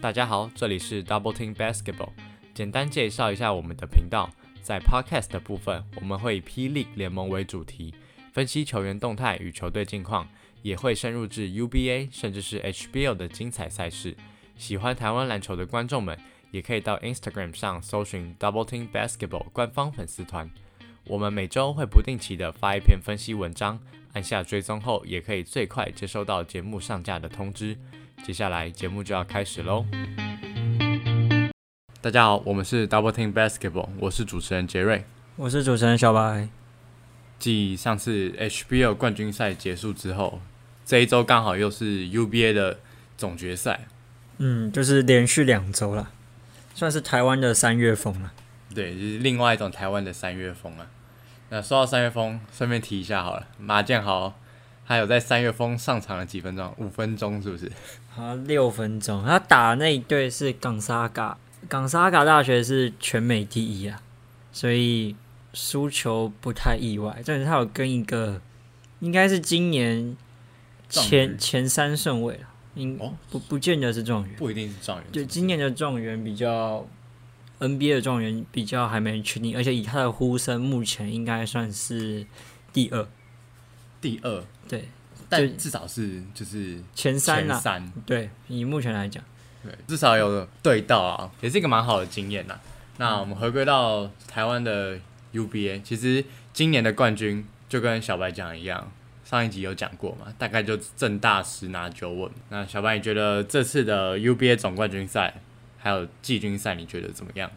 大家好，这里是 Double Team Basketball。简单介绍一下我们的频道，在 Podcast 的部分，我们会以 P League 联盟为主题，分析球员动态与球队近况，也会深入至 UBA 甚至是 HBL 的精彩赛事。喜欢台湾篮球的观众们，也可以到 Instagram 上搜寻 Double Team Basketball 官方粉丝团。我们每周会不定期的发一篇分析文章，按下追踪后，也可以最快接收到节目上架的通知。接下来节目就要开始喽！大家好，我们是 Double Team Basketball，我是主持人杰瑞。我是主持人小白。继上次 HBL 冠军赛结束之后，这一周刚好又是 UBA 的总决赛。嗯，就是连续两周了，算是台湾的三月风了。对，就是另外一种台湾的三月风啊。那说到三月风，顺便提一下好了，马建豪他有在三月风上场了几分钟？五分钟是不是？好，六分钟。他打的那一队是冈萨嘎，冈萨嘎大学是全美第一啊，所以输球不太意外。但是他有跟一个应该是今年前前三顺位了，应不不见得是状元，不一定是状元。对，今年的状元比较。NBA 的状元比较还没确定，而且以他的呼声，目前应该算是第二。第二，对，但至少是就是前三啦。三，对，以目前来讲，对，至少有对到啊，也是一个蛮好的经验呐。那我们回归到台湾的 UBA，其实今年的冠军就跟小白讲一样，上一集有讲过嘛，大概就正大十拿九稳。那小白，你觉得这次的 UBA 总冠军赛？还有季军赛，你觉得怎么样？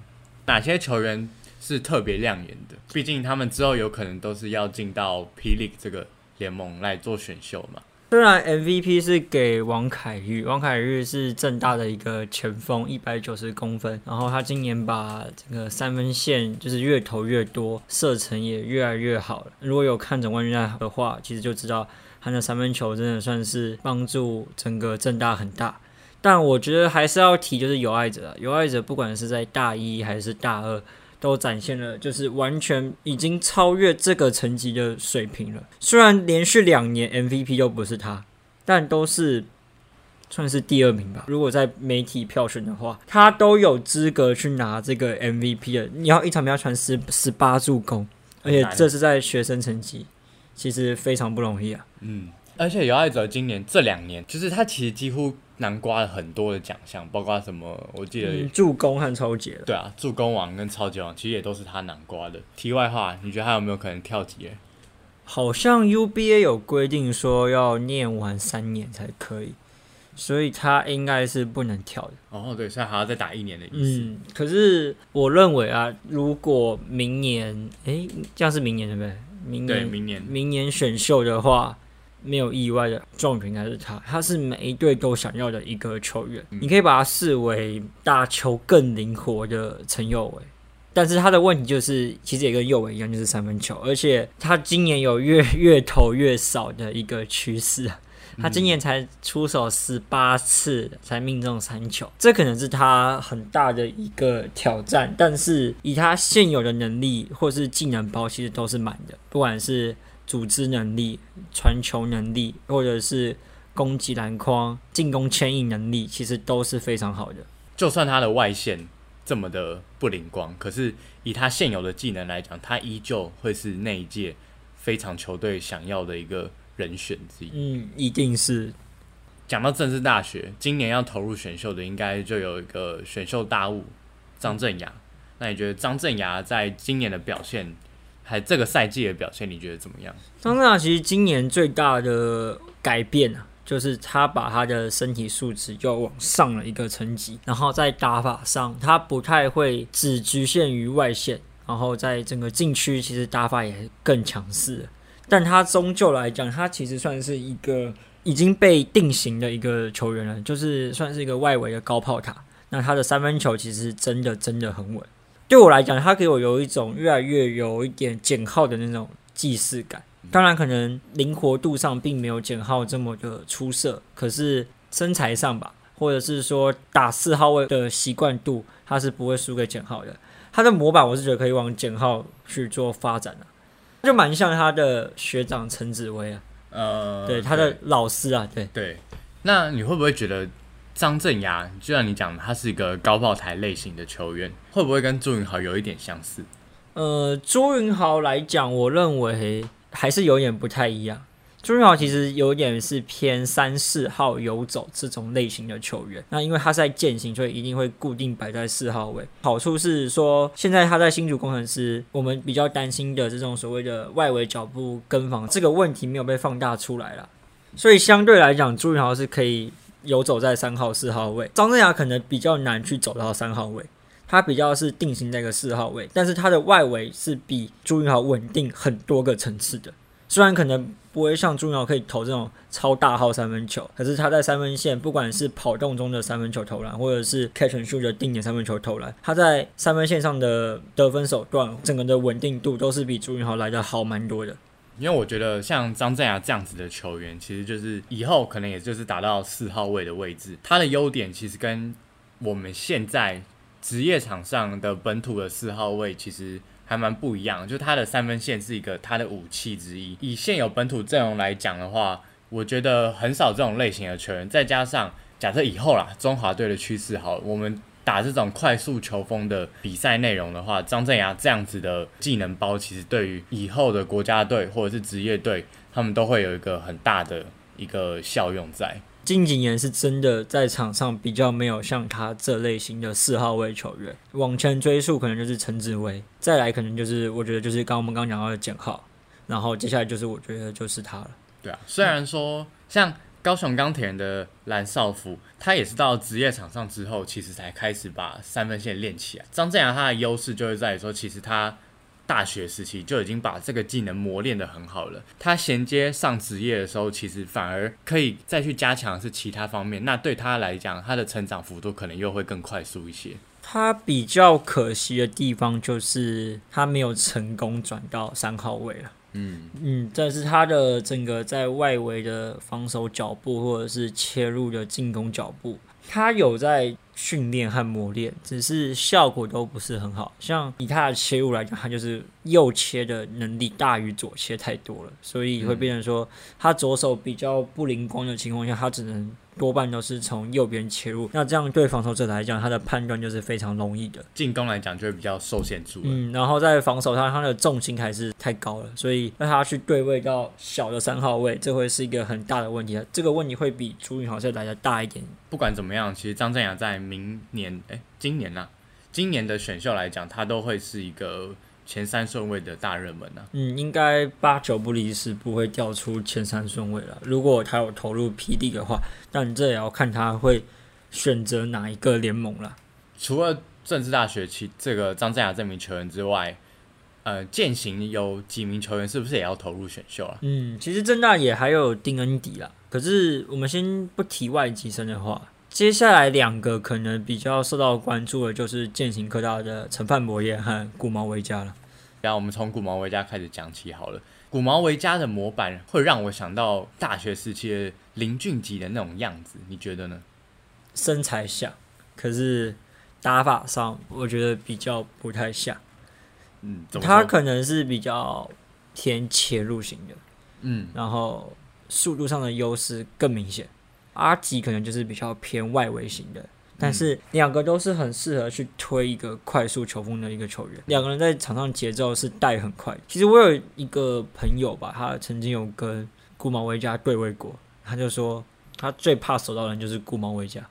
哪些球员是特别亮眼的？毕竟他们之后有可能都是要进到 P League 这个联盟来做选秀嘛。虽然 MVP 是给王凯玉，王凯玉是正大的一个前锋，一百九十公分，然后他今年把这个三分线就是越投越多，射程也越来越好了。如果有看总冠军赛的话，其实就知道他的三分球真的算是帮助整个正大很大。但我觉得还是要提，就是有爱者，有爱者不管是在大一还是大二，都展现了就是完全已经超越这个层级的水平了。虽然连续两年 MVP 都不是他，但都是算是第二名吧。如果在媒体票选的话，他都有资格去拿这个 MVP 的。你要一场比赛传十十八助攻，而且这是在学生成绩，其实非常不容易啊。嗯，而且有爱者今年这两年，就是他其实几乎。南瓜了很多的奖项，包括什么？我记得助攻和超级。对啊，助攻王跟超级王其实也都是他南瓜的。题外话，你觉得他有没有可能跳级？好像 UBA 有规定说要念完三年才可以，所以他应该是不能跳的。哦，对，所以还要再打一年的意思。嗯，可是我认为啊，如果明年，哎，这样是明年对不对？明年，明年，明年选秀的话。没有意外的状元应该是他，他是每一队都想要的一个球员。你可以把他视为打球更灵活的陈佑伟，但是他的问题就是，其实也跟佑伟一样，就是三分球，而且他今年有越 越投越少的一个趋势。他今年才出手十八次才命中三球，这可能是他很大的一个挑战。但是以他现有的能力或是技能包，其实都是满的，不管是。组织能力、传球能力，或者是攻击篮筐、进攻牵引能力，其实都是非常好的。就算他的外线这么的不灵光，可是以他现有的技能来讲，他依旧会是那一届非常球队想要的一个人选之一。嗯，一定是。讲到政治大学，今年要投入选秀的，应该就有一个选秀大物张镇雅。那你觉得张镇雅在今年的表现？还这个赛季的表现，你觉得怎么样？张镇雅其实今年最大的改变啊，就是他把他的身体素质又往上了一个层级，然后在打法上，他不太会只局限于外线，然后在整个禁区其实打法也更强势。但他终究来讲，他其实算是一个已经被定型的一个球员了，就是算是一个外围的高炮塔。那他的三分球其实真的真的很稳。对我来讲，他给我有一种越来越有一点减号的那种既视感。当然，可能灵活度上并没有减号这么的出色，可是身材上吧，或者是说打四号位的习惯度，他是不会输给减号的。他的模板，我是觉得可以往减号去做发展的，就蛮像他的学长陈子威啊。呃，对，他的老师啊，对对。那你会不会觉得张镇雅，就像你讲的，他是一个高炮台类型的球员，会不会跟朱云豪有一点相似？呃，朱云豪来讲，我认为还是有点不太一样。朱云豪其实有点是偏三四号游走这种类型的球员。那因为他是在践行，所以一定会固定摆在四号位。好处是说，现在他在新竹工程师，我们比较担心的这种所谓的外围脚步跟防这个问题没有被放大出来了。所以相对来讲，朱云豪是可以游走在三号、四号位。张镇雅可能比较难去走到三号位。他比较是定型在一个四号位，但是他的外围是比朱云豪稳定很多个层次的。虽然可能不会像朱云豪可以投这种超大号三分球，可是他在三分线，不管是跑动中的三分球投篮，或者是 catch and shoot 的定点三分球投篮，他在三分线上的得分手段，整个的稳定度都是比朱云豪来的好蛮多的。因为我觉得像张镇雅这样子的球员，其实就是以后可能也就是打到四号位的位置，他的优点其实跟我们现在。职业场上的本土的四号位其实还蛮不一样，就他的三分线是一个他的武器之一。以现有本土阵容来讲的话，我觉得很少这种类型的球员。再加上假设以后啦，中华队的趋势好，我们打这种快速球风的比赛内容的话，张镇雅这样子的技能包，其实对于以后的国家队或者是职业队，他们都会有一个很大的一个效用在。近几年是真的在场上比较没有像他这类型的四号位球员。往前追溯，可能就是陈志威，再来可能就是我觉得就是刚我们刚讲到的简浩，然后接下来就是我觉得就是他了。对啊，虽然说像高雄钢铁人的蓝少辅，他也是到职业场上之后，其实才开始把三分线练起来。张镇阳他的优势就是在于说，其实他。大学时期就已经把这个技能磨练的很好了。他衔接上职业的时候，其实反而可以再去加强是其他方面。那对他来讲，他的成长幅度可能又会更快速一些。他比较可惜的地方就是他没有成功转到三号位了。嗯嗯，但是他的整个在外围的防守脚步，或者是切入的进攻脚步，他有在。训练和磨练，只是效果都不是很好。像以他的切入来讲，他就是右切的能力大于左切太多了，所以会变成说他左手比较不灵光的情况下，他只能。多半都是从右边切入，那这样对防守者来讲，他的判断就是非常容易的。进攻来讲就会比较受限住。嗯，然后在防守上，他的重心还是太高了，所以让他去对位到小的三号位，这会是一个很大的问题。这个问题会比朱云豪是来的大一点。不管怎么样，其实张镇雅在明年，哎，今年呐，今年的选秀来讲，他都会是一个。前三顺位的大热门呢？嗯，应该八九不离十，不会掉出前三顺位了。如果他有投入 PD 的话，但这也要看他会选择哪一个联盟了。除了政治大学其这个张镇雅这名球员之外，呃，践行有几名球员是不是也要投入选秀啊？嗯，其实正大也还有丁恩迪啦。可是我们先不提外籍生的话，接下来两个可能比较受到关注的，就是践行科大的陈范博业和古毛维加了。然后我们从古毛维加开始讲起好了。古毛维加的模板会让我想到大学时期的林俊杰的那种样子，你觉得呢？身材像，可是打法上我觉得比较不太像。嗯，他可能是比较偏切入型的，嗯，然后速度上的优势更明显。阿吉可能就是比较偏外围型的。但是两个都是很适合去推一个快速球风的一个球员，两个人在场上节奏是带很快。其实我有一个朋友吧，他曾经有跟顾毛维加对位过，他就说他最怕守到人就是顾毛维加，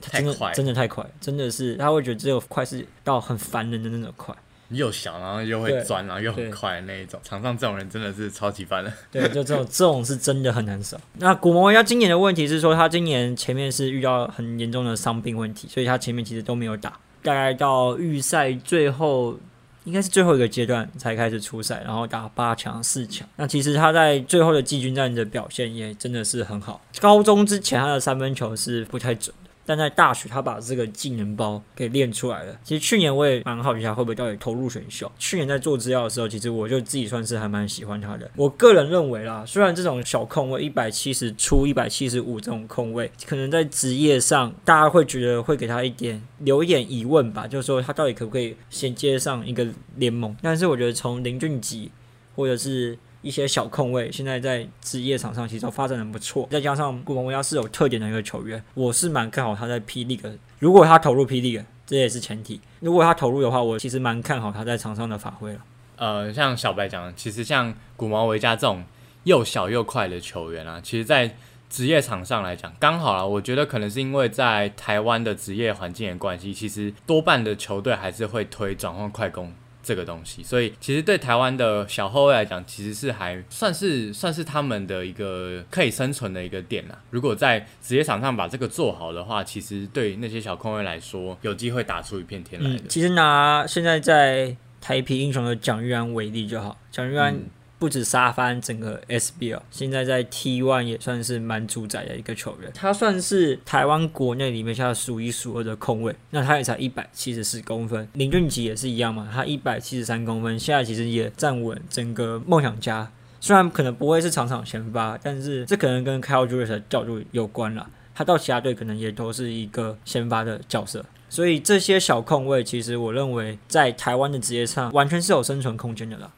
他真的真的太快，真的是他会觉得只有快是到很烦人的那种快。又小，然后又会钻，然后又很快那一种，场上这种人真的是超级烦的。对，就这种 这种是真的很难守。那古摩维亚今年的问题是说，他今年前面是遇到很严重的伤病问题，所以他前面其实都没有打，大概到预赛最后应该是最后一个阶段才开始出赛，然后打八强、四强。那其实他在最后的季军战的表现也真的是很好。高中之前他的三分球是不太准。但在大学，他把这个技能包给练出来了。其实去年我也蛮好奇他会不会到底投入选秀。去年在做资料的时候，其实我就自己算是还蛮喜欢他的。我个人认为啦，虽然这种小控位一百七十出、一百七十五这种控位，可能在职业上大家会觉得会给他一点留一点疑问吧，就是说他到底可不可以衔接上一个联盟？但是我觉得从林俊杰或者是一些小控卫，现在在职业场上其实发展的不错。再加上古蒙维亚是有特点的一个球员，我是蛮看好他在霹雳的。如果他投入霹雳，这也是前提。如果他投入的话，我其实蛮看好他在场上的发挥了。呃，像小白讲，其实像古毛维加这种又小又快的球员啊，其实，在职业场上来讲，刚好啊。我觉得可能是因为在台湾的职业环境的关系，其实多半的球队还是会推转换快攻这个东西，所以其实对台湾的小后卫来讲，其实是还算是算是他们的一个可以生存的一个点啦。如果在职业场上把这个做好的话，其实对那些小控卫来说，有机会打出一片天来的。其实拿现在在台皮英雄的蒋玉安为例就好，蒋玉安不止杀翻整个 SBL，现在在 T1 也算是蛮主宰的一个球员。他算是台湾国内里面现在数一数二的控卫，那他也才一百七十四公分。林俊杰也是一样嘛，他一百七十三公分，现在其实也站稳整个梦想家。虽然可能不会是场场先发，但是这可能跟 Kyle j u l i u s 的角度有关了。他到其他队可能也都是一个先发的角色。所以这些小控位，其实我认为在台湾的职业上完全是有生存空间的啦。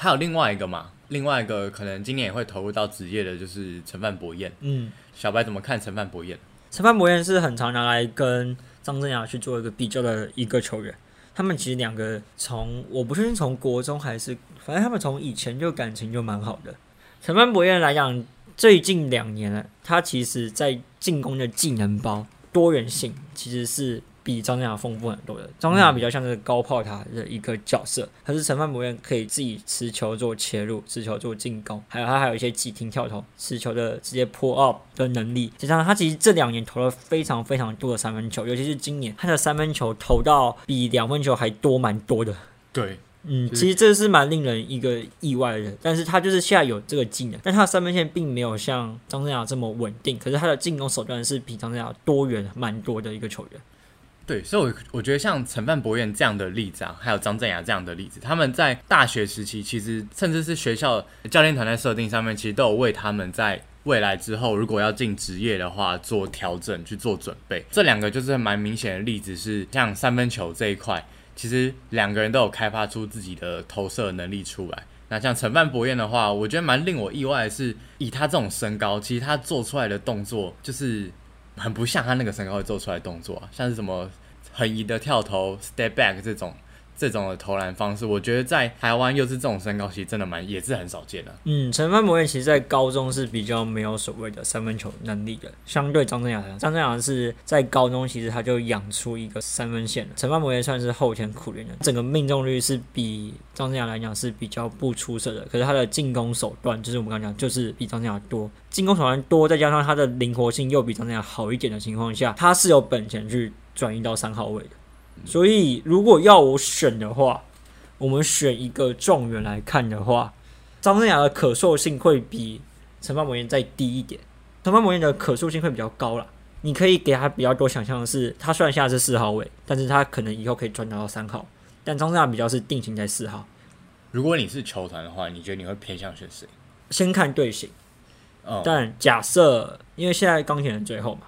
还有另外一个嘛，另外一个可能今年也会投入到职业的，就是陈范博彦。嗯，小白怎么看陈范博彦？陈范博彦是很常拿来跟张镇雅去做一个比较的一个球员。他们其实两个从我不确定从国中还是，反正他们从以前就感情就蛮好的。陈范博彦来讲，最近两年了，他其实在进攻的技能包多元性其实是。比张镇雅丰富很多的，张镇雅比较像是高炮塔的一个角色，可是陈范博彦可以自己持球做切入，持球做进攻，还有他还有一些急停跳投，持球的直接 pull up 的能力。加上他其实这两年投了非常非常多的三分球，尤其是今年他的三分球投到比两分球还多蛮多的。对，嗯，其实这是蛮令人一个意外的，但是他就是现在有这个技能，但他的三分线并没有像张镇雅这么稳定，可是他的进攻手段是比张镇雅多元蛮多的一个球员。对，所以，我我觉得像陈范博彦这样的例子啊，还有张镇雅这样的例子，他们在大学时期，其实甚至是学校教练团在设定上面，其实都有为他们在未来之后，如果要进职业的话做调整去做准备。这两个就是蛮明显的例子，是像三分球这一块，其实两个人都有开发出自己的投射能力出来。那像陈范博彦的话，我觉得蛮令我意外的是，以他这种身高，其实他做出来的动作就是。很不像他那个身高会做出来动作，像是什么横移的跳投、step back 这种。这种的投篮方式，我觉得在台湾又是这种身高，其实真的蛮也是很少见的。嗯，陈范博彦其实在高中是比较没有所谓的三分球能力的，相对张镇雅，张镇雅是在高中其实他就养出一个三分线了。陈范博彦算是后天苦练的，整个命中率是比张镇雅来讲是比较不出色的，可是他的进攻手段就是我们刚讲，就是比张镇雅多，进攻手段多，再加上他的灵活性又比张镇雅好一点的情况下，他是有本钱去转移到三号位的。所以，如果要我选的话，我们选一个状元来看的话，张镇雅的可塑性会比陈范博彦再低一点。陈范博彦的可塑性会比较高啦，你可以给他比较多想象的是，他虽然现在是四号位，但是他可能以后可以转到三号。但张镇雅比较是定型在四号。如果你是球团的话，你觉得你会偏向选谁？先看队形。但假设，因为现在钢铁人最后嘛，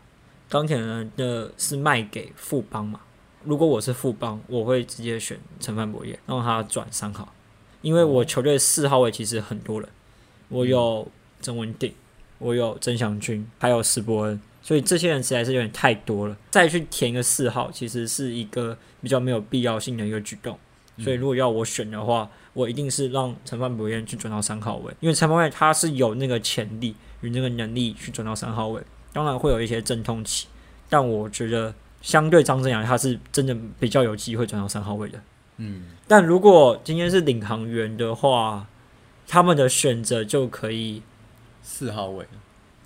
钢铁人的是卖给富邦嘛。如果我是副帮，我会直接选陈范博彦，让他转三号，因为我球队四号位其实很多人，我有曾文鼎，我有曾祥军，还有史伯恩，所以这些人实在是有点太多了，再去填一个四号，其实是一个比较没有必要性的一个举动。所以如果要我选的话，我一定是让陈范博彦去转到三号位，因为陈范博彦他是有那个潜力与那个能力去转到三号位，当然会有一些阵痛期，但我觉得。相对张镇阳，他是真的比较有机会转到三号位的。嗯，但如果今天是领航员的话，他们的选择就可以四号位，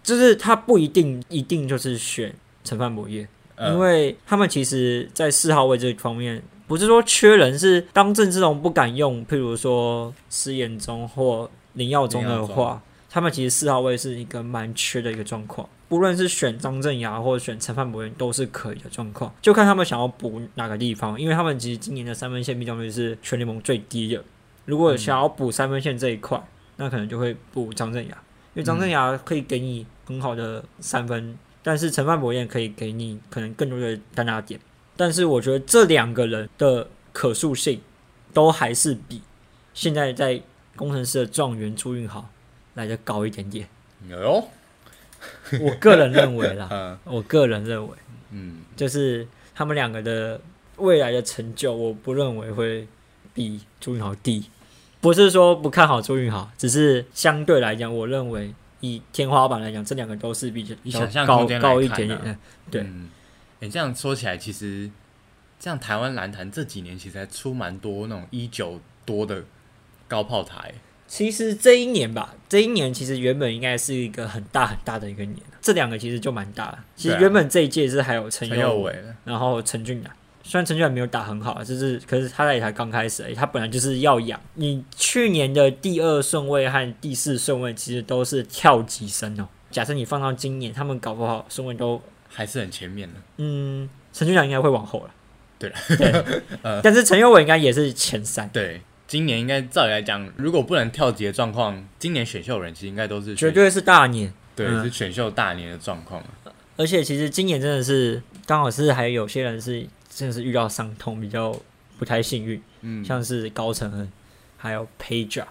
就是他不一定一定就是选陈范博业，因为他们其实在四号位这方面不是说缺人，是当郑志龙不敢用，譬如说施延中或林耀宗的话，他们其实四号位是一个蛮缺的一个状况。无论是选张镇雅或者选陈范博彦都是可以的状况，就看他们想要补哪个地方，因为他们其实今年的三分线命中率是全联盟最低的。如果想要补三分线这一块，那可能就会补张镇雅，因为张镇雅可以给你很好的三分，但是陈范博彦可以给你可能更多的单打点。但是我觉得这两个人的可塑性都还是比现在在工程师的状元朱运豪来的高一点点。有哟，我个人认为啦，嗯我个人认为嗯，就是他们两个的未来的成就，我不认为会比朱云豪低。不是说不看好朱云豪，只是相对来讲，我认为以天花板来讲，这两个都是比较以想空间来高一点点的。对嗯，哎、这样说起来，其实这样台湾篮坛这几年其实还出蛮多那种一九多的高炮台，其实这一年吧，这一年其实原本应该是一个很大很大的一个年，这两个其实就蛮大了。其实原本这一届是还有陈陈佑佑伟，然后陈俊南，虽然陈俊南没有打很好，就是可是他也才刚开始而已，他本来就是要养。你去年的第二顺位和第四顺位其实都是跳级生哦。假设你放到今年，他们搞不好顺位都还是很前面的。嗯，陈俊南应该会往后了。对了对，呃但是陈佑伟应该也是前三，对，今年应该照理来讲，如果不能跳级的状况，今年选秀人其实应该都是绝对是大年。对、嗯是选秀大年的状况啊。而且其实今年真的是刚好是还有些人是真的是遇到伤痛，比较不太幸运，嗯，像是高承恩还有 Pager。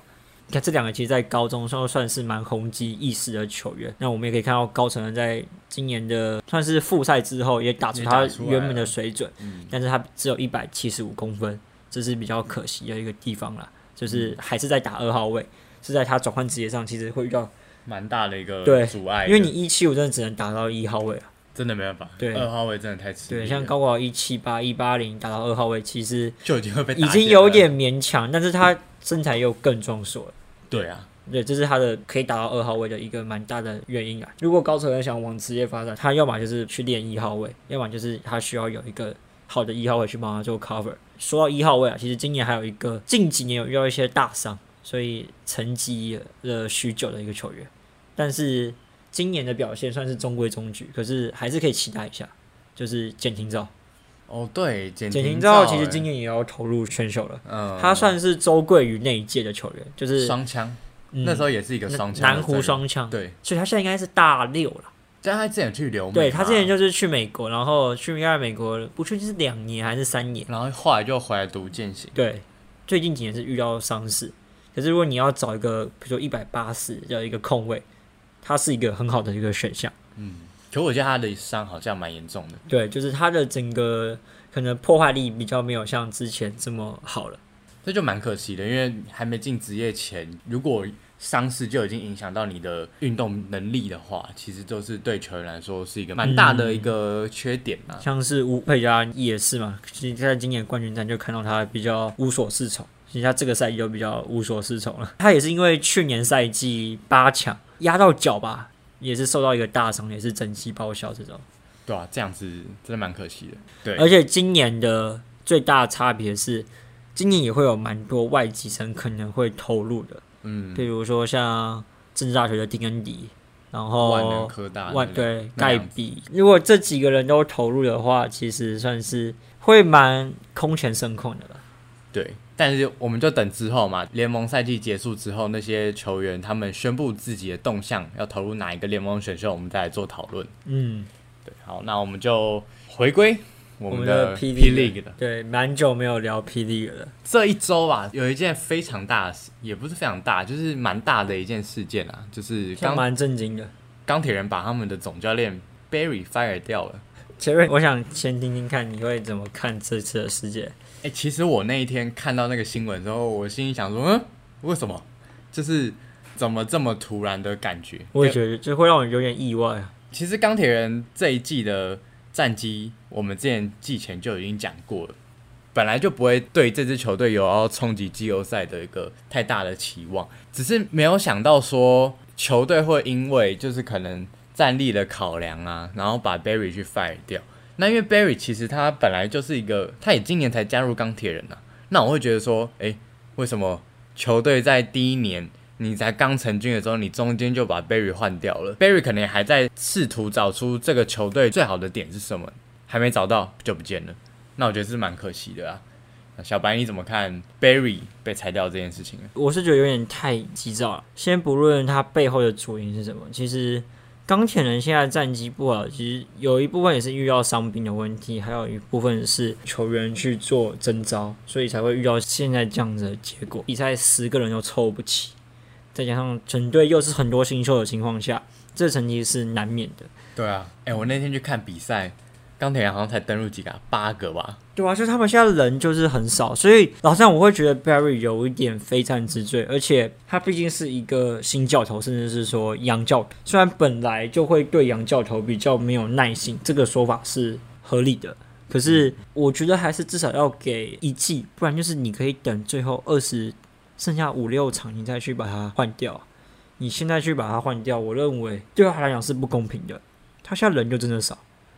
你看这两个其实，在高中算算是蛮红极一时的球员。那我们也可以看到高承恩在今年的算是复赛之后，也打出他原本的水准，嗯但是他只有一百七十五公分，这是比较可惜的一个地方啦。就是还是在打二号位，是在他转换职业上，其实会遇到，蛮大的一个对阻碍，因为你一七五真的只能打到一号位啊。真的没办法，对二号位真的太吃力对，了像高国豪一七八、一八零打到二号位，其实就已经会被已经有点勉强，但是他身材又更壮硕了。对啊，对，这是他的可以打到二号位的一个蛮大的原因啊。如果高成恩想往职业发展，他要么就是去练一号位，要么就是他需要有一个好的一号位去帮他做 cover。说到一号位啊，其实今年还有一个近几年有遇到一些大伤，所以沉寂了许久的一个球员，但是今年的表现算是中规中矩，可是还是可以期待一下。就是简廷照，哦对，简简廷照照其实欸今年也要投入选秀了，嗯，他算是周桂宇那一届的球员，就是双枪，嗯那时候也是一个双枪南湖双枪，对，所以他现在应该是大六了。加他之前去留美，对他之前就是去美国，然后去应该美国不确定是两年还是三年。然后后来就回来读践行，对，最近几年是遇到伤势，可是如果你要找一个，比如说一百八十的一个空位，他是一个很好的一个选项。嗯，可我觉得他的伤好像蛮严重的，对，就是他的整个可能破坏力比较没有像之前这么好了。这就蛮可惜的，因为还没进职业前，如果伤势就已经影响到你的运动能力的话，其实都是对球员来说是一个蛮大的一个缺点啊。像是吴佩嘉也是嘛，其实在今年冠军战就看到他比较无所适从，其实他这个赛季就比较无所适从了。他也是因为去年赛季八强压到脚吧，也是受到一个大伤，也是整季报销这种。对啊，这样子真的蛮可惜的。对，而且今年的最大差别是，今年也会有蛮多外籍生可能会投入的，嗯，比如说像政治大学的丁恩迪，然后万能科大万那个对盖比，如果这几个人都投入的话，其实算是会蛮空前声控的了。对，但是我们就等之后嘛，联盟赛季结束之后，那些球员他们宣布自己的动向，要投入哪一个联盟选秀，我们再来做讨论。嗯，对，好，那我们就回归我们的的 P P League League 的对，蛮久没有聊霹雳了。这一周吧，有一件非常大也不是非常大，就是蛮大的一件事件啊，就是刚蛮震惊的。钢铁人把他们的总教练 Barry fire 掉了。杰瑞，我想先听听看你会怎么看这次的事件。哎、其实我那一天看到那个新闻之后，我心里想说，嗯，为什么？就是怎么这么突然的感觉？我也觉得就会让我有点意外啊。其实钢铁人这一季的战绩，我们之前季前就已经讲过了，本来就不会对这支球队有要冲击季后赛的一个太大的期望，只是没有想到说球队会因为就是可能战力的考量啊，然后把 Barry 去 fire 掉。那因为 Barry 其实他本来就是一个，他也今年才加入钢铁人啊，那我会觉得说，诶，为什么球队在第一年你才刚成军的时候，你中间就把 Barry 换掉了？Barry 可能还在试图找出这个球队最好的点是什么，还没找到就不见了。那我觉得是蛮可惜的啊。小白你怎么看 Barry 被裁掉这件事情？我是觉得有点太急躁了。先不论他背后的主因是什么，其实钢铁人现在战绩不好，其实有一部分也是遇到伤病的问题，还有一部分是球员去做征召，所以才会遇到现在这样子的结果。比赛十个人都凑不齐，再加上整队又是很多新秀的情况下，这成绩是难免的。对啊，哎、我那天去看比赛，钢铁人好像才登陆几个啊、八个吧。对啊，就他们现在人就是很少，所以老实讲，我会觉得 Barry 有一点非战之罪，而且他毕竟是一个新教头，甚至是说洋教，虽然本来就会对洋教头比较没有耐心，这个说法是合理的，可是我觉得还是至少要给一季，不然就是你可以等最后二十剩下五六场，你再去把它换掉。你现在去把它换掉，我认为对他来讲是不公平的。他现在人就真的少。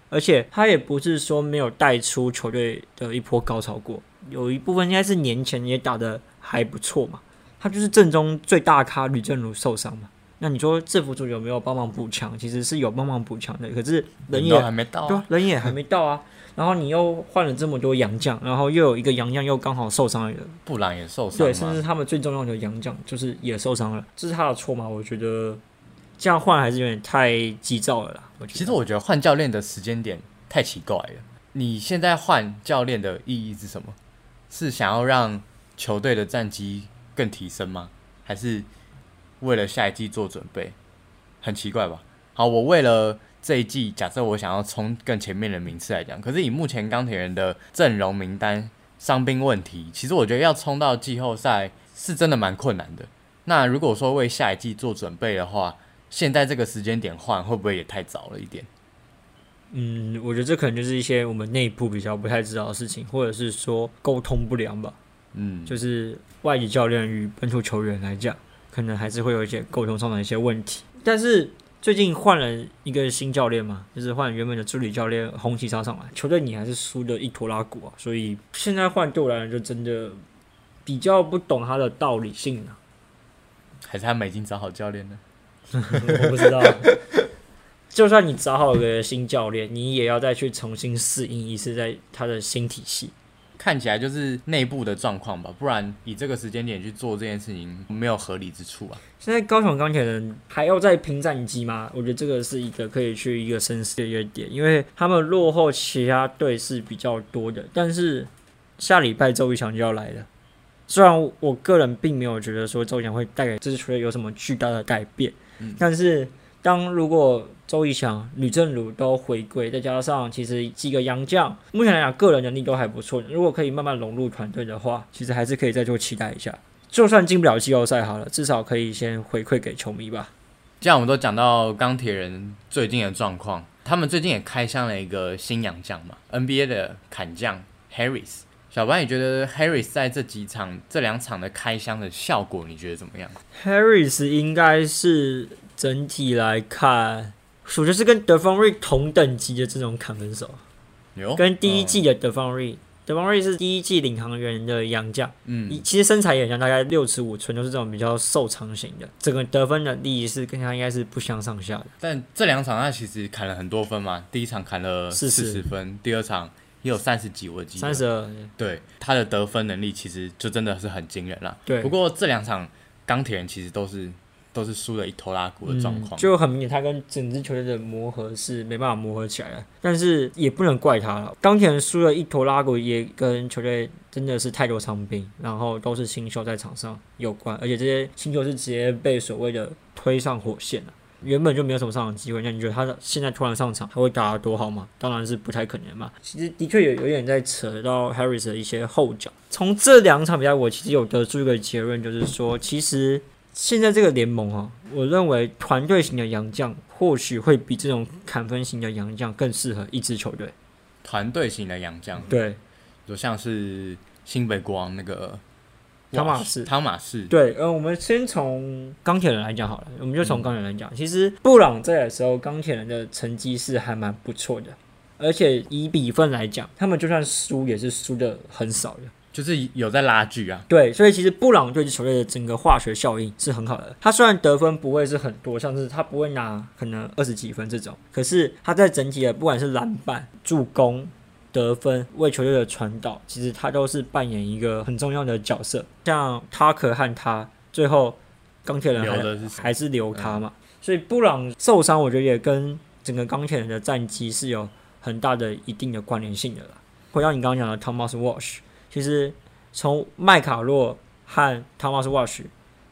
而且他也不是说没有带出球队的一波高潮过，有一部分应该是年前也打得还不错嘛。他就是正中最大咖吕正如受伤嘛。那你说制服组有没有帮忙补强？其实是有帮忙补强的，可是人也还没到、对啊，，人也还没到啊。然后你又换了这么多洋将，然后又有一个洋将又刚好受伤了，布朗也受伤对，嘛甚至他们最重要的洋将就是也受伤了，这是他的错吗？我觉得这样换还是有点太急躁了啦。我觉得其实我觉得换教练的时间点太奇怪了。你现在换教练的意义是什么？是想要让球队的战绩更提升吗？还是为了下一季做准备？很奇怪吧？好，我为了这一季，假设我想要冲更前面的名次来讲，可是以目前钢铁人的阵容名单、伤兵问题，其实我觉得要冲到季后赛是真的蛮困难的。那如果说为下一季做准备的话，现在这个时间点换会不会也太早了一点？嗯，我觉得这可能就是一些我们内部比较不太知道的事情，或者是说沟通不良吧。嗯，就是外籍教练与本土球员来讲，可能还是会有一些沟通上的一些问题。但是最近换了一个新教练嘛，就是换原本的助理教练红旗超上来，球队你还是输的一坨拉骨啊。所以现在换对我来讲就真的比较不懂他的道理性了、还是他们已经找好教练了？我不知道。就算你找好个新教练，你也要再去重新适应一次在他的新体系。看起来就是内部的状况吧，不然以这个时间点去做这件事情，没有合理之处啊。现在高雄钢铁人还要再拼战绩吗？我觉得这个是一个可以去一个深思的一个点，因为他们落后其他队是比较多的，但是下礼拜周一强就要来了。虽然我个人并没有觉得说周一翔会带给这支球队有什么巨大的改变，嗯但是当如果周一翔、吕正儒都回归，再加上其实几个洋将，目前来讲个人能力都还不错，如果可以慢慢融入团队的话，其实还是可以再做期待一下。就算进不了季后赛好了，至少可以先回馈给球迷吧。这样我们都讲到钢铁人最近的状况，他们最近也开箱了一个新洋将嘛，NBA 的砍将 Harris。小白，你觉得 Harris 在这几场、这两场的开箱的效果，你觉得怎么样？Harris 应该是整体来看，属就是跟德方瑞同等级的这种砍分手，有跟第一季的德方瑞。德方瑞是第一季领航员的洋将，嗯，其实身材也很像，大概六尺五寸，都是这种比较瘦长型的。整个得分能力是跟他应该是不相上下的。但这两场他其实砍了很多分嘛，第一场砍了四十分，第二场也有三十几，我记得三十二，对他的得分能力其实就真的是很惊人了。对不过这两场钢铁人其实都是都是输了一头拉骨的状况、就很明显他跟整支球队的磨合是没办法磨合起来的。但是也不能怪他了，钢铁人输了一头拉骨，也跟球队真的是太多伤兵，然后都是新秀在场上有关，而且这些新秀是直接被所谓的推上火线了。原本就没有什么上场机会，那你觉得他现在突然上场，他会打得多好吗？当然是不太可能嘛。其实的确有有点在扯到 Harris 的一些后脚。从这两场比赛，我其实有得出一个结论，就是说，其实现在这个联盟啊，我认为团队型的洋将或许会比这种砍分型的洋将更适合一支球队。团队型的洋将，对就像是新北国王那个汤马士汤马士，对，呃，我们先从钢铁人来讲好了，我们就从钢铁人来讲。其实布朗在的时候，钢铁人的成绩是还蛮不错的，而且以比分来讲，他们就算输也是输的很少的。就是有在拉锯啊。对，所以其实布朗对球队的整个化学效应是很好的。他虽然得分不会是很多，像是他不会拿可能二十几分这种，可是他在整体的不管是篮板、助攻、得分、为球队的传导，其实他都是扮演一个很重要的角色。像他可和他最后钢铁人是还是留他嘛，所以布朗受伤，我觉得也跟整个钢铁人的战绩是有很大的一定的关联性的啦。回到你刚刚讲的 Thomas Walsh，其实从麦卡洛和 Thomas Walsh，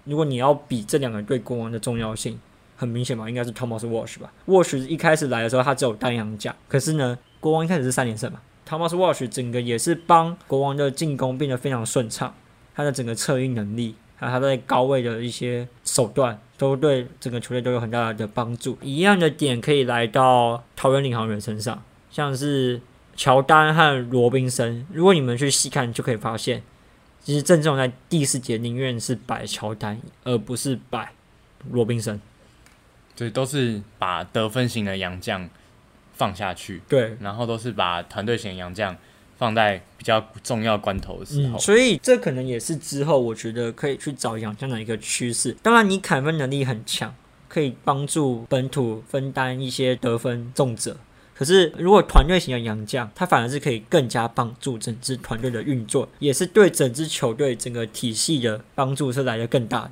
如果你要比这两个对国王的重要性，很明显嘛，应该是 Thomas Walsh 吧。Walsh 一开始来的时候，他只有单阳将，可是呢，国王一开始是三连胜嘛。Thomas Walsh 整个也是帮国王的进攻变得非常顺畅，他的整个策应能力，还有他在高位的一些手段，都对整个球队都有很大的帮助。一样的点可以来到桃园领航员身上，像是乔丹和罗宾森，如果你们去细看，就可以发现，其实郑重在第四节宁愿是摆乔丹，而不是摆罗宾森。对都是把得分型的洋将放下去，对，然后都是把团队型的洋将放在比较重要关头的时候。嗯，所以这可能也是之后我觉得可以去找洋将的一个趋势。当然，你砍分能力很强，可以帮助本土分担一些得分重责。可是，如果团队型的洋将，他反而是可以更加帮助整支团队的运作，也是对整支球队整个体系的帮助是来的更大的。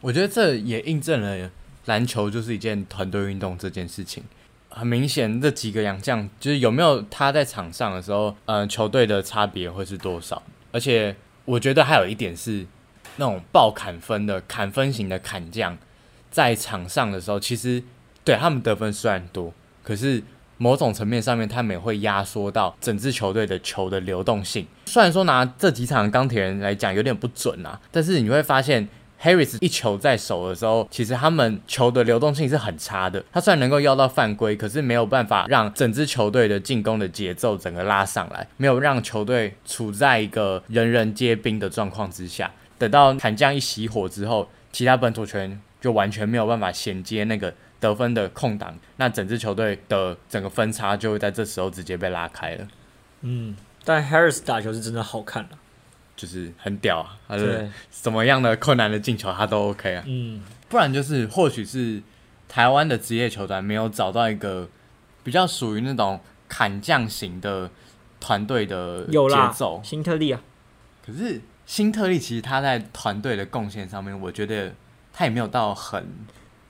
我觉得这也印证了篮球就是一件团队运动这件事情。很明显，这几个洋将就是有没有他在场上的时候，呃，球队的差别会是多少？而且我觉得还有一点是，那种爆砍分的砍分型的砍将，在场上的时候，其实对他们得分虽然多，可是某种层面上面，他们也会压缩到整支球队的球的流动性。虽然说拿这几场钢铁人来讲有点不准啊，但是你会发现。Harris 一球在手的时候，其实他们球的流动性是很差的。他虽然能够要到犯规，可是没有办法让整支球队的进攻的节奏整个拉上来，没有让球队处在一个人人皆兵的状况之下。等到砍将一熄火之后，其他本土球员就完全没有办法衔接那个得分的空档，那整支球队的整个分差就会在这时候直接被拉开了。嗯，但 Harris 打球是真的好看了。就是很屌啊，他是对，什么样的困难的进球他都 OK 啊。嗯，不然就是或许是台湾的职业球团没有找到一个比较属于那种砍将型的团队的有啦节奏。新特利啊，可是新特利其实他在团队的贡献上面，我觉得他也没有到很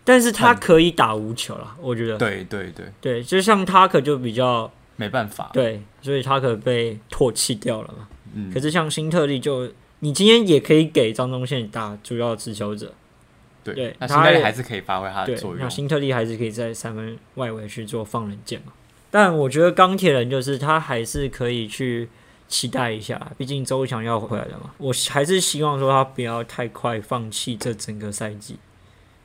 但是他可以打无球了，我觉得。对对对，对，就像他可就比较没办法。对，所以他可被唾弃掉了嘛。嗯可，是像新特利就，你今天也可以给张宗宪打主要持球者，对对，那新特利他还是可以发挥他的作，那用。辛特利还是可以在三分外围去做放人箭嘛。但我觉得钢铁人就是他还是可以去期待一下，毕竟周强要回来了嘛。我还是希望说他不要太快放弃这整个赛季。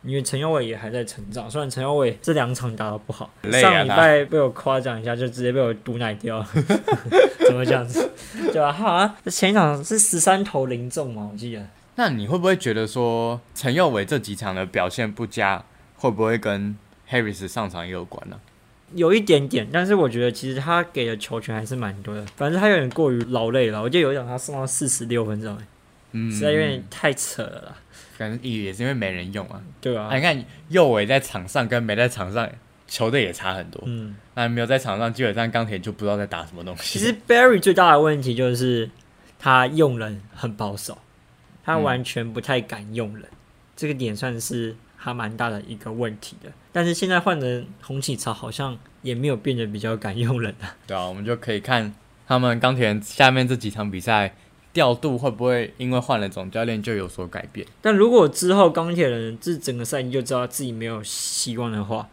因为陈佑伟也还在成长，虽然陈佑伟这两场打得不好，啊上礼他拜被我夸奖一下，就直接被我毒奶掉，怎么这样子？对吧、他好像前一场是十三投零中嘛，我记得。那你会不会觉得说陈佑伟这几场的表现不佳，会不会跟 Harris 上场也有关呢、有一点点，但是我觉得其实他给的球权还是蛮多的。反正他有点过于劳累了，我记得有一场他送到四十六分钟，嗯，实在有点太扯了啦，可能也是因为没人用啊。对吧、啊，你看右伟在场上跟没在场上，球队也差很多。嗯，那没有在场上，基本上钢铁就不知道在打什么东西。其实 Barry 最大的问题就是他用人很保守，他嗯完全不太敢用人，这个点算是还蛮大的一个问题的。但是现在换成红起潮，好像也没有变得比较敢用人啊。对啊，我们就可以看他们钢铁人下面这几场比赛调度会不会因为换了总教练就有所改变。但如果之后钢铁人这整个赛季就知道自己没有希望的话，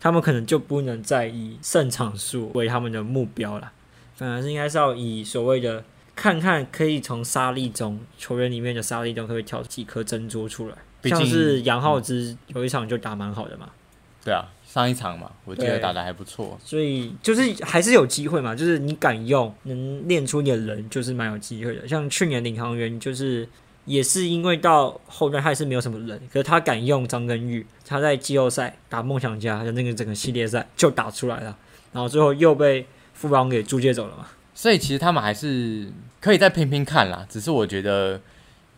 他们可能就不能再以胜场数为他们的目标了，反而是应该是要以所谓的看看可以从沙粒中球员里面的沙粒中可以挑几颗珍珠出来。像是杨浩之有一场就打蛮好的嘛，对啊，上一场嘛，我记得打的还不错。所以就是还是有机会嘛，就是你敢用，能练出你的人，就是蛮有机会的。像去年领航员就是也是因为到后段他也是没有什么人，可是他敢用张根玉，他在季后赛打梦想家的那个整个系列赛就打出来了，然后最后又被富邦给租借走了嘛。所以其实他们还是可以再拼拼看啦，只是我觉得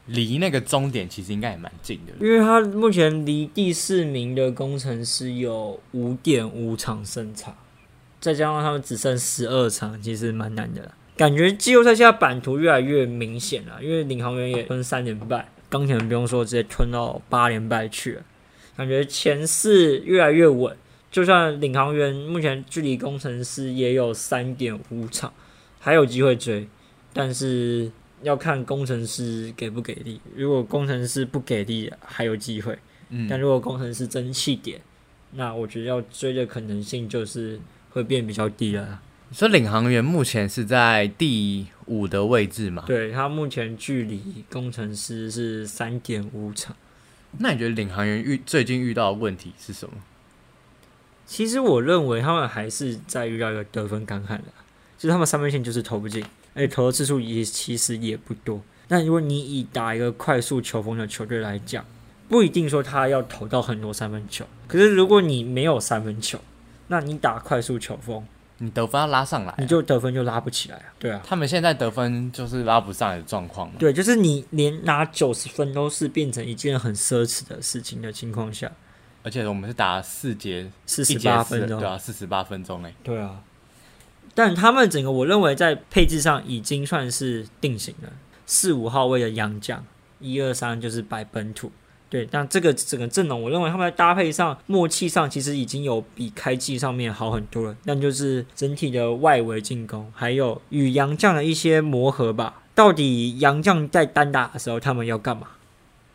离那个终点其实应该也蛮近的。因为他目前离第四名的工程师有五点五场胜场，再加上他们只剩十二场，其实蛮难的。感觉季后赛现在版图越来越明显了，因为领航员也分三连败，钢铁人不用说，直接吞到八连败去了，感觉前四越来越稳。就算领航员目前距离工程师也有三点五场，还有机会追，但是要看工程师给不给力。如果工程师不给力，还有机会；嗯，但如果工程师争气点，那我觉得要追的可能性就是会变比较低了啦。所以领航员目前是在第五的位置嘛？对他目前距离工程师是三点五场。那你觉得领航员遇最近遇到的问题是什么？其实我认为他们还是在遇到一个得分干旱的，就是他们三分线就是投不进，而且投的次数也其实也不多。那如果你以打一个快速球风的球队来讲，不一定说他要投到很多三分球。可是如果你没有三分球，那你打快速球风，你得分要拉上来啊、你就得分就拉不起来啊。对啊，他们现在得分就是拉不上来的状况嘛。对，就是你连拿九十分都是变成一件很奢侈的事情的情况下，而且我们是打四节，四十八分钟对，啊，四十八分钟哎。对啊，但他们整个我认为在配置上已经算是定型了。四五号位的洋将，一二三就是摆本土。对，但这个整个阵容，我认为他们在搭配上、默契上，其实已经有比开季上面好很多了。但就是整体的外围进攻，还有与杨将的一些磨合吧。到底杨将在单打的时候，他们要干嘛？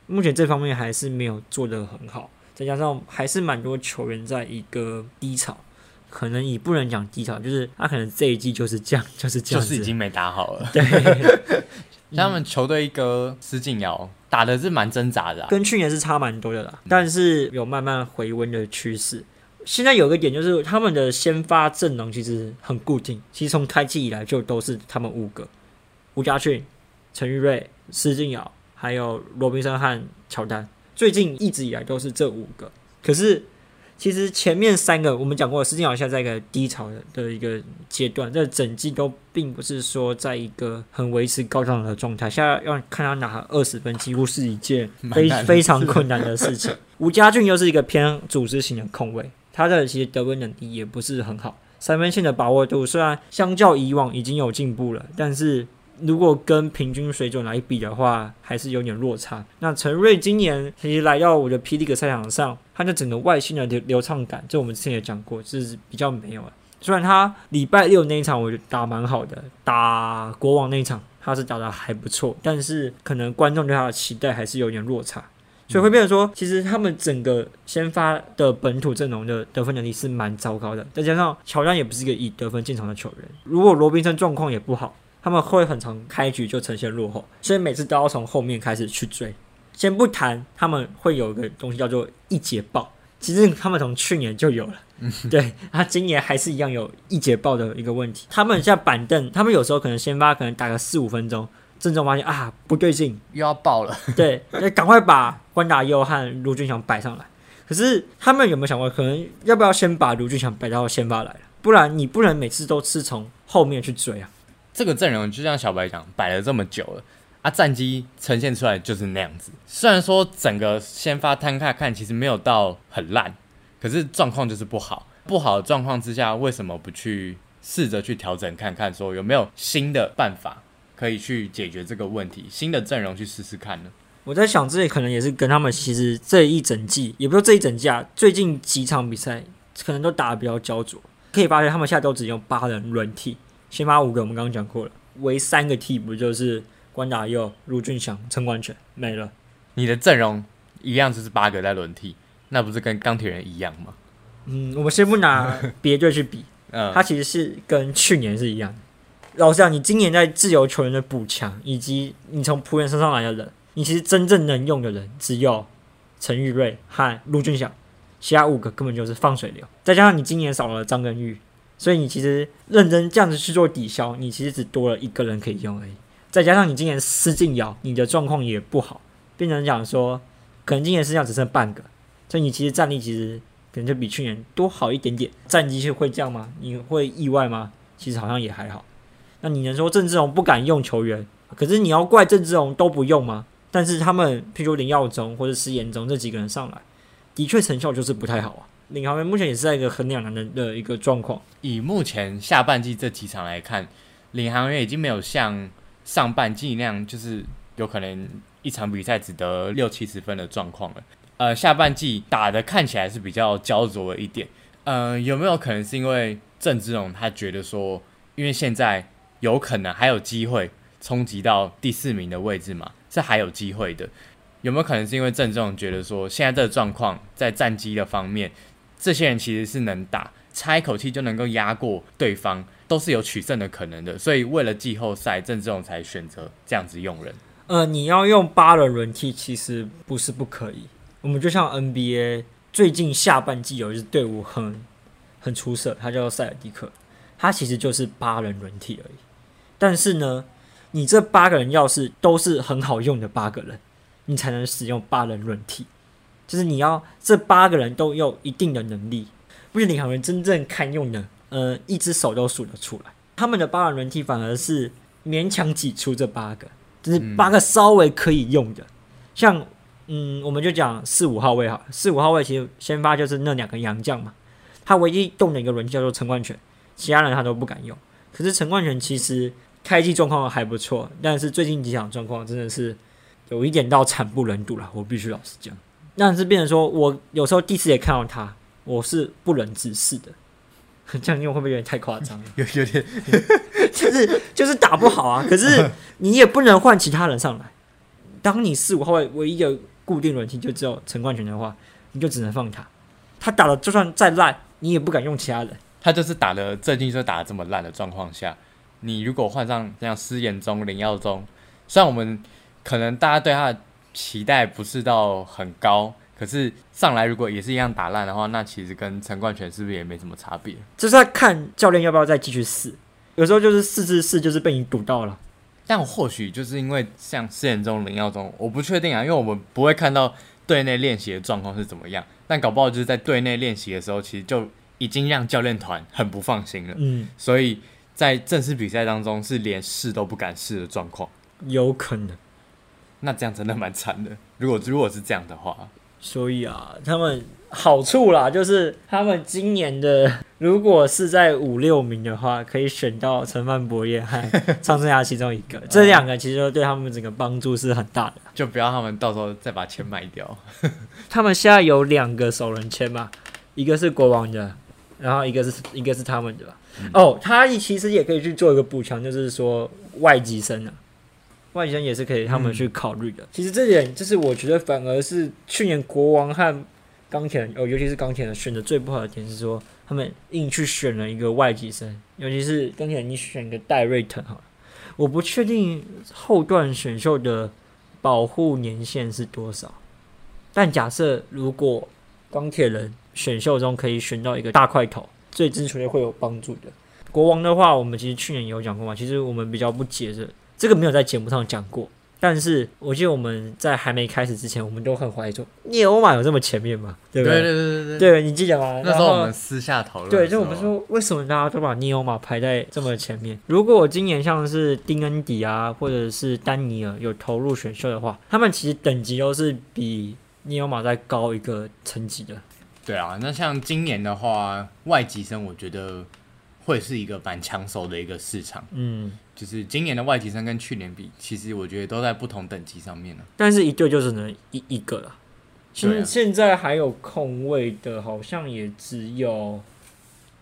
目前这方面还是没有做得很好，再加上还是蛮多球员在一个低潮。可能也不能讲低潮，就是他可能这一季就是这样，就是这样。就是已经没打好了。对，像他们球队一哥施晋尧打的是蛮挣扎的、啊，跟去年是差蛮多的啦，但是有慢慢回温的趋势。现在有个点就是他们的先发阵容其实很固定，其实从开季以来就都是他们五个：吴家俊、陈玉瑞、施晋尧，还有罗宾森和乔丹。最近一直以来都是这五个，可是其实前面三个我们讲过，施晋尧现在在一个低潮的的一个阶段，这整季都并不是说在一个很维持高涨的状态。现在要看他拿二十分，几乎是一件非非常困难的事情。吴家俊又是一个偏组织型的控卫，他的其实得分能力也不是很好，三分线的把握度虽然相较以往已经有进步了，但是如果跟平均水准来比的话，还是有点落差。那陈瑞今年其实来到我的霹雳格赛场上，他的整个外线的流流畅感，这我们之前也讲过，是比较没有了。虽然他礼拜六那一场我觉得打蛮好的，打国王那一场他是打的还不错，但是可能观众对他的期待还是有点落差，所以会变成说，其实他们整个先发的本土阵容的得分能力是蛮糟糕的，再加上乔丹也不是一个以得分见长的球员，如果罗宾森状况也不好，他们会很常开局就呈现落后，所以每次都要从后面开始去追。先不谈他们会有一个东西叫做一节爆，其实他们从去年就有了，对，他今年还是一样有一节爆的一个问题。他们像板凳，他们有时候可能先发可能打个四五分钟，郑重发现啊不对劲，又要爆了。对，那赶快把关达佑和卢俊祥摆上来。可是他们有没有想过，可能要不要先把卢俊祥摆到先发来了？不然你不能每次都是从后面去追啊。这个阵容就像小白讲，摆了这么久了，啊，战绩呈现出来就是那样子。虽然说整个先发摊开看，其实没有到很烂，可是状况就是不好。不好的状况之下，为什么不去试着去调整看看，说有没有新的办法可以去解决这个问题？新的阵容去试试看呢？我在想，这也可能也是跟他们其实这一整季，也不是这一整季啊，最近几场比赛可能都打得比较焦灼。可以发现，他们现在都只用八人轮替，先发五个，我们刚刚讲过了，唯三个替补就是关达佑、卢俊祥、陈冠全没了。你的阵容一样就是八个在轮替，那不是跟钢铁人一样吗？嗯，我们先不拿别队去比，嗯，它其实是跟去年是一样的。老实讲，你今年在自由球员的补强，以及你从仆人身上来的人，你其实真正能用的人只有陈玉瑞和陆俊祥，其他五个根本就是放水流。再加上你今年少了张根玉，所以你其实认真这样子去做抵消，你其实只多了一个人可以用而已。再加上你今年施晋尧，你的状况也不好，变成讲说，可能今年施晋尧只剩半个，所以你其实战力其实可能就比去年多好一点点。战绩是会这样吗？你会意外吗？其实好像也还好。那你能说郑志荣不敢用球员？可是你要怪郑志荣都不用吗？但是他们譬如林耀宗或者施延宗这几个人上来，的确成效就是不太好啊。领航员目前也是在一个很两难的的一个状况。以目前下半季这几场来看，领航员已经没有像上半季那样，就是有可能一场比赛只得六七十分的状况了。呃，下半季打的看起来是比较焦灼了一点。呃，有没有可能是因为郑志荣他觉得说，因为现在有可能还有机会冲击到第四名的位置嘛？是还有机会的。有没有可能是因为郑志荣觉得说，现在这个状况在战机的方面，这些人其实是能打，差一口气就能够压过对方，都是有取胜的可能的。所以为了季后赛，郑志荣才选择这样子用人。呃，你要用八人轮替，其实不是不可以。我们就像 NBA 最近下半季有一支队伍很很出色，他叫塞尔蒂克，他其实就是八人轮替而已。但是呢，你这八个人要是都是很好用的八个人，你才能使用八人轮替。就是你要这八个人都有一定的能力，不是领航员真正堪用的，呃，一只手都数得出来。他们的八人轮替反而是勉强挤出这八个，就是八个稍微可以用的，像。嗯，我们就讲四五号位哈，四五号位其实先发就是那两个洋将嘛，他唯一动的一个轮替叫做陈冠权，其他人他都不敢用。可是陈冠权其实开季状况还不错，但是最近几场状况真的是有一点到惨不忍睹了，我必须老实讲。但是变成说我有时候第一次也看到他，我是不忍直视的，这样用会不会有点太夸张？有有点，就是就是打不好啊。可是你也不能换其他人上来，当你四五号位唯一的。固定轮替就只有陈冠权的话，你就只能放他。他打的就算再烂，你也不敢用其他人。他就是打的最近就打的这么烂的状况下，你如果换上像施延中、林耀宗，虽然我们可能大家对他的期待不是到很高，可是上来如果也是一样打烂的话，那其实跟陈冠权是不是也没什么差别？就是要看教练要不要再继续试。有时候就是试试试，就是被你堵到了。但或许就是因为像四点钟、零幺钟，我不确定啊，因为我们不会看到队内练习的状况是怎么样。但搞不好就是在队内练习的时候，其实就已经让教练团很不放心了。嗯，所以在正式比赛当中是连试都不敢试的状况，有可能。那这样真的蛮惨的。如果如果是这样的话，所以啊，他们。好处啦，就是他们今年的如果是在五六名的话，可以选到陈范博彦和张镇雅其中一个，这两个其实对他们整个帮助是很大的。就不要他们到时候再把钱卖掉。他们现在有两个首轮签嘛，一个是国王的，然后一个是一个是他们的。哦，他其实也可以去做一个补强，就是说外籍生啊，外籍生也是可以他们去考虑的。其实这点就是我觉得反而是去年国王和钢铁人哦，尤其是钢铁人选的最不好的点是说，他们硬去选了一个外籍生，尤其是钢铁人，你选个戴瑞腾哈，我不确定后段选秀的保护年限是多少，但假设如果钢铁人选秀中可以选到一个大块头，对支球队会有帮助的。国王的话，我们其实去年有讲过嘛，其实我们比较不解的，这个没有在节目上讲过。但是我记得我们在还没开始之前，我们都很怀疑说，涅欧马有这么前面吗？对不对？对对对对对，你记得吗？那时候我们私下讨论，对，就我们说，为什么大家都把尼欧马排在这么前面？如果我今年像是丁恩迪啊，或者是丹尼尔有投入选秀的话，他们其实等级都是比尼欧马再高一个层级的。对啊，那像今年的话，外籍生我觉得会是一个蛮抢手的一个市场。嗯。就是今年的外籍生跟去年比，其实我觉得都在不同等级上面了。但是一队就只能一一个了。现现在还有空位的，好像也只有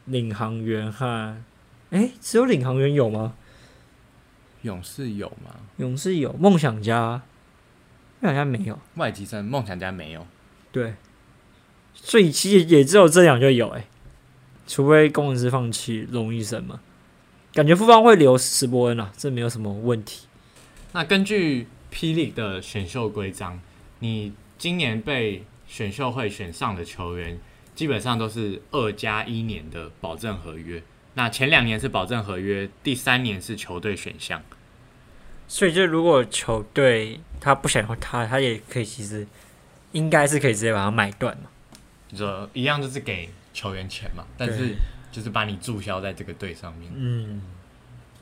领航员和哎，只有领航员有吗？勇士有吗？勇士有，梦想家梦想家没有。外籍生梦想家没有。对，所以其实也只有这两就有哎，除非工程师放弃龙医生嘛。感觉复方会留史波恩啊，这没有什么问题。那根据霹雳的选秀规章，你今年被选秀会选上的球员，基本上都是二加一年的保证合约。那前两年是保证合约，第三年是球队选项。所以，就如果球队他不想要他，他也可以其实应该是可以直接把它买断嘛。你说一样就是给球员钱嘛，但是。就是把你注销在这个队上面。嗯，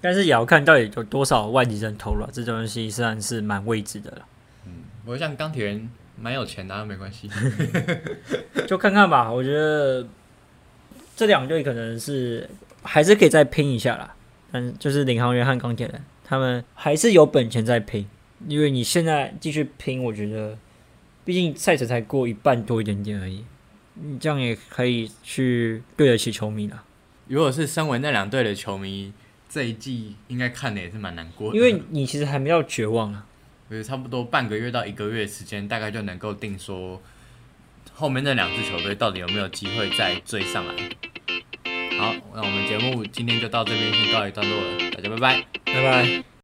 但是也要看到底有多少外籍生投了，这东西算是蛮未知的了。嗯，我像钢铁人蛮有钱的，没关系，就看看吧。我觉得这两队可能是还是可以再拼一下啦。嗯，就是领航员和钢铁人，他们还是有本钱在拼。因为你现在继续拼，我觉得，毕竟赛程才过一半多一点点而已，你这样也可以去对得起球迷了。如果是身为那两队的球迷，这一季应该看的也是蛮难过的，因为你其实还没有绝望啊。我觉得差不多半个月到一个月时间，大概就能够定说后面那两支球队到底有没有机会再追上来。好，那我们节目今天就到这边先告一段落了，大家拜拜。拜拜。